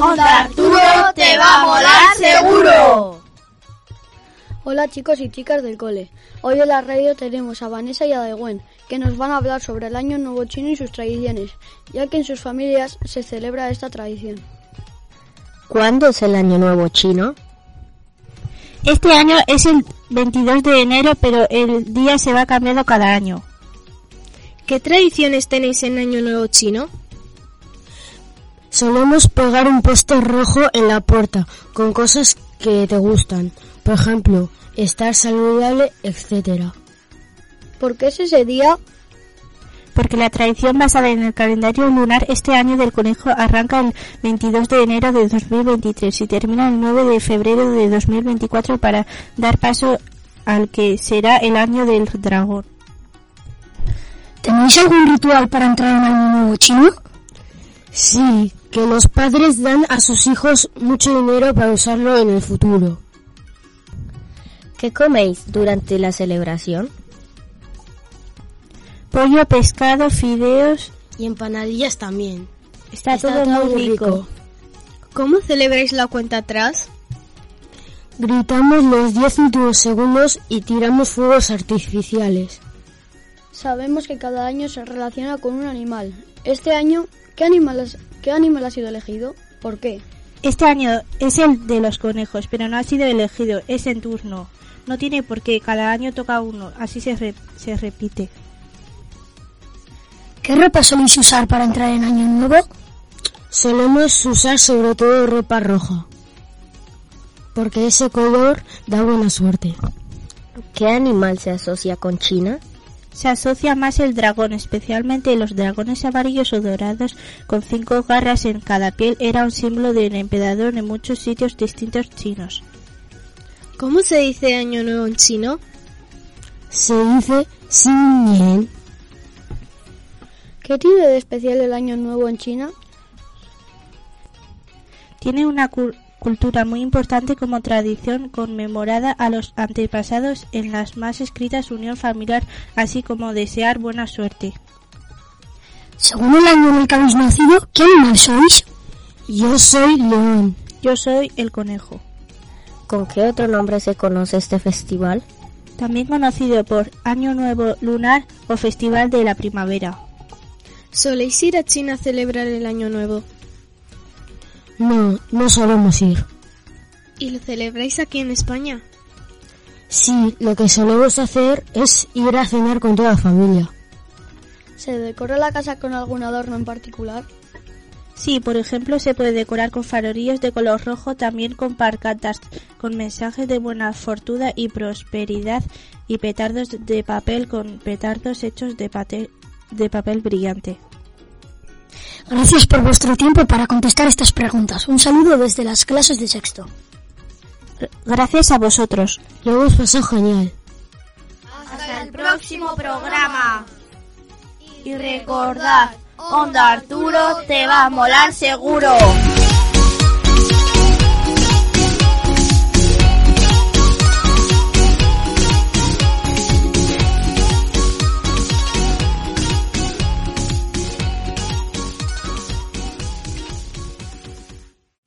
Onda Arturo te va a molar seguro. Hola chicos y chicas del cole. Hoy en la radio tenemos a Vanessa y a Daegwen, que nos van a hablar sobre el Año Nuevo Chino y sus tradiciones, ya que en sus familias se celebra esta tradición. ¿Cuándo es el Año Nuevo Chino? Este año es el 22 de enero, pero el día se va cambiando cada año. ¿Qué tradiciones tenéis en Año Nuevo Chino? Solemos pegar un póster rojo en la puerta con cosas que te gustan. Por ejemplo, estar saludable, etcétera. ¿Por qué es ese día? Porque la tradición basada en el calendario lunar este año del conejo arranca el 22 de enero de 2023 y termina el 9 de febrero de 2024 para dar paso al que será el año del dragón. ¿Tenéis algún ritual para entrar en Año Nuevo Chino? Sí, que los padres dan a sus hijos mucho dinero para usarlo en el futuro. ¿Qué coméis durante la celebración? Pollo, pescado, fideos y empanadillas también. Está, todo, muy rico. ¿Cómo celebráis la cuenta atrás? Gritamos los 10 últimos segundos y tiramos fuegos artificiales. Sabemos que cada año se relaciona con un animal. Este año, ¿qué animal, has- ¿qué animal ha sido elegido? ¿Por qué? Este año es el de los conejos, pero no ha sido elegido, es en turno. No tiene por qué, cada año toca uno, así se, re- se repite. ¿Qué ropa soléis usar para entrar en Año Nuevo? Solemos usar sobre todo ropa roja, porque ese color da buena suerte. ¿Qué animal se asocia con China? Se asocia más el dragón, especialmente los dragones amarillos o dorados con cinco garras en cada piel era un símbolo del emperador en muchos sitios distintos chinos. ¿Cómo se dice Año Nuevo en chino? Se dice Xin Nian. ¿Qué tiene de especial el Año Nuevo en China? Tiene una cu- cultura muy importante como tradición conmemorada a los antepasados en las más escritas unión familiar, así como desear buena suerte. Según el año en el que habéis nacido, ¿qué animal sois? Yo soy león. Yo soy el conejo, ¿Con qué otro nombre se conoce este festival? también conocido por Año Nuevo Lunar o Festival de la Primavera. ¿Soléis ir a China a celebrar el Año Nuevo? No, no solemos ir. ¿Y lo celebráis aquí en España? Sí, lo que solemos hacer es ir a cenar con toda la familia. ¿Se decora la casa con algún adorno en particular? Sí, por ejemplo, se puede decorar con farolillos de color rojo, también con parcatas, con mensajes de buena fortuna y prosperidad y petardos de papel con petardos hechos de, pate- de papel brillante. Gracias por vuestro tiempo para contestar estas preguntas. Un saludo desde las clases de sexto. Gracias a vosotros. Lo hemos pasado genial. Hasta el próximo programa. Y recordad, Onda Arturo te va a molar seguro.